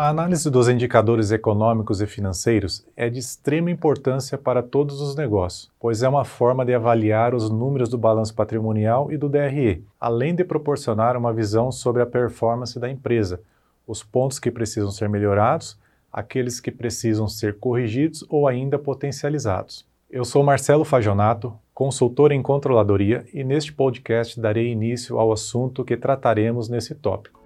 A análise dos indicadores econômicos e financeiros é de extrema importância para todos os negócios, pois é uma forma de avaliar os números do balanço patrimonial e do DRE, além de proporcionar uma visão sobre a performance da empresa, os pontos que precisam ser melhorados, aqueles que precisam ser corrigidos ou ainda potencializados. Eu sou Marcelo Fajonato, consultor em controladoria, e neste podcast darei início ao assunto que trataremos nesse tópico.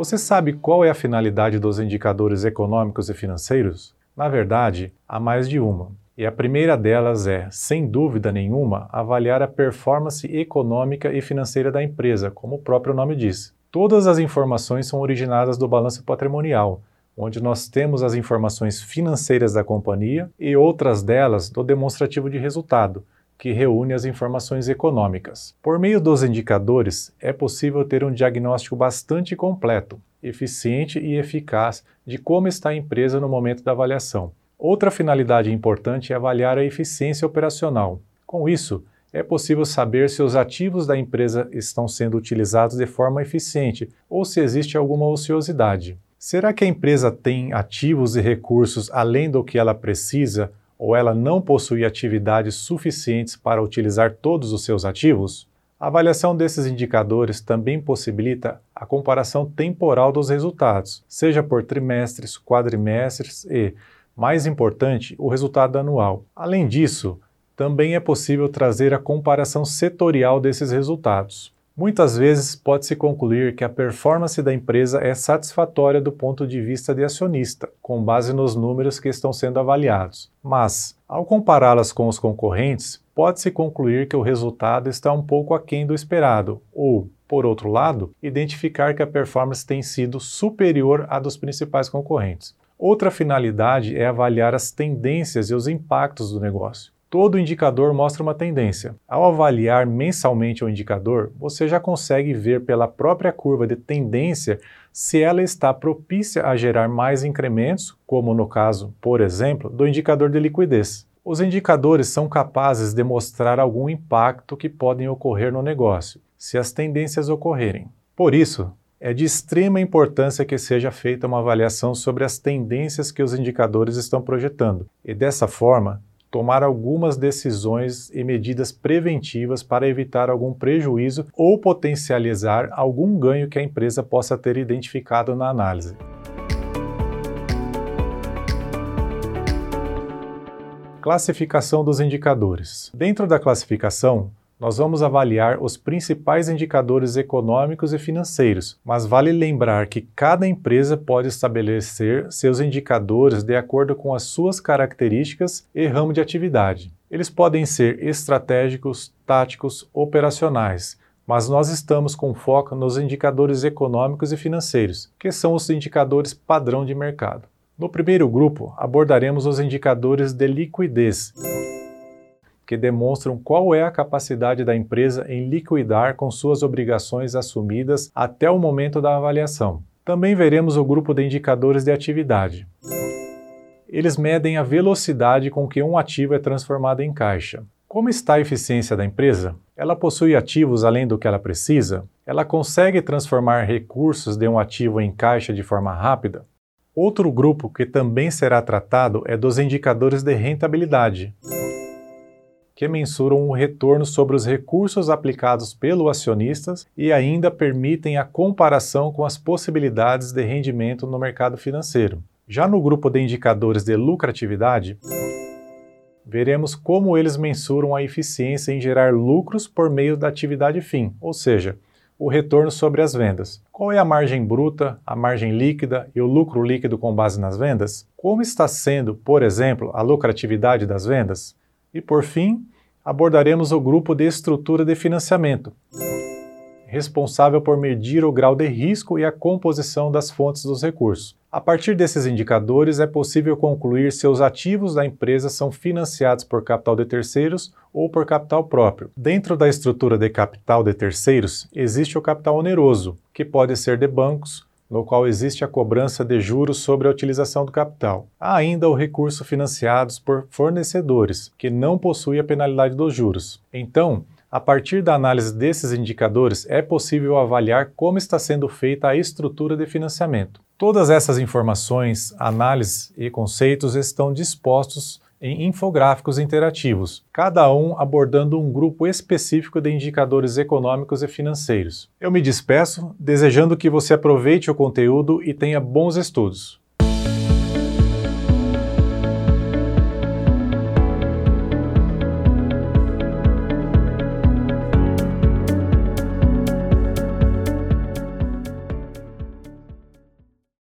Você sabe qual é a finalidade dos indicadores econômicos e financeiros? Na verdade, há mais de uma. E a primeira delas é, sem dúvida nenhuma, avaliar a performance econômica e financeira da empresa, como o próprio nome diz. Todas as informações são originadas do balanço patrimonial, onde nós temos as informações financeiras da companhia e outras delas do demonstrativo de resultado, que reúne as informações econômicas. Por meio dos indicadores, é possível ter um diagnóstico bastante completo, eficiente e eficaz de como está a empresa no momento da avaliação. Outra finalidade importante é avaliar a eficiência operacional. Com isso, é possível saber se os ativos da empresa estão sendo utilizados de forma eficiente ou se existe alguma ociosidade. Será que a empresa tem ativos e recursos além do que ela precisa ou ela não possui atividades suficientes para utilizar todos os seus ativos? A avaliação desses indicadores também possibilita a comparação temporal dos resultados, seja por trimestres, quadrimestres e, mais importante, o resultado anual. Além disso, também é possível trazer a comparação setorial desses resultados. Muitas vezes pode-se concluir que a performance da empresa é satisfatória do ponto de vista de acionista, com base nos números que estão sendo avaliados. Mas, ao compará-las com os concorrentes, pode-se concluir que o resultado está um pouco aquém do esperado, ou, por outro lado, identificar que a performance tem sido superior à dos principais concorrentes. Outra finalidade é avaliar as tendências e os impactos do negócio. Todo indicador mostra uma tendência. Ao avaliar mensalmente o indicador, você já consegue ver pela própria curva de tendência se ela está propícia a gerar mais incrementos, como no caso, por exemplo, do indicador de liquidez. Os indicadores são capazes de mostrar algum impacto que podem ocorrer no negócio, se as tendências ocorrerem. Por isso, é de extrema importância que seja feita uma avaliação sobre as tendências que os indicadores estão projetando, e dessa forma, tomar algumas decisões e medidas preventivas para evitar algum prejuízo ou potencializar algum ganho que a empresa possa ter identificado na análise. Classificação dos indicadores. Dentro da classificação, nós vamos avaliar os principais indicadores econômicos e financeiros, mas vale lembrar que cada empresa pode estabelecer seus indicadores de acordo com as suas características e ramo de atividade. Eles podem ser estratégicos, táticos, operacionais, mas nós estamos com foco nos indicadores econômicos e financeiros, que são os indicadores padrão de mercado. No primeiro grupo, abordaremos os indicadores de liquidez que demonstram qual é a capacidade da empresa em liquidar com suas obrigações assumidas até o momento da avaliação. Também veremos o grupo de indicadores de atividade. Eles medem a velocidade com que um ativo é transformado em caixa. Como está a eficiência da empresa? Ela possui ativos além do que ela precisa? Ela consegue transformar recursos de um ativo em caixa de forma rápida? Outro grupo que também será tratado é dos indicadores de rentabilidade que mensuram o retorno sobre os recursos aplicados pelo acionistas e ainda permitem a comparação com as possibilidades de rendimento no mercado financeiro. Já no grupo de indicadores de lucratividade, veremos como eles mensuram a eficiência em gerar lucros por meio da atividade fim, ou seja, o retorno sobre as vendas. Qual é a margem bruta, a margem líquida e o lucro líquido com base nas vendas? Como está sendo, por exemplo, a lucratividade das vendas? E por fim, abordaremos o grupo de estrutura de financiamento, responsável por medir o grau de risco e a composição das fontes dos recursos. A partir desses indicadores, é possível concluir se os ativos da empresa são financiados por capital de terceiros ou por capital próprio. Dentro da estrutura de capital de terceiros, existe o capital oneroso, que pode ser de bancos, no qual existe a cobrança de juros sobre a utilização do capital. Há ainda o recurso financiados por fornecedores, que não possui a penalidade dos juros. Então, A partir da análise desses indicadores, é possível avaliar como está sendo feita a estrutura de financiamento. Todas essas informações, análises e conceitos estão dispostos em infográficos interativos, cada um abordando um grupo específico de indicadores econômicos e financeiros. Eu me despeço, desejando que você aproveite o conteúdo e tenha bons estudos.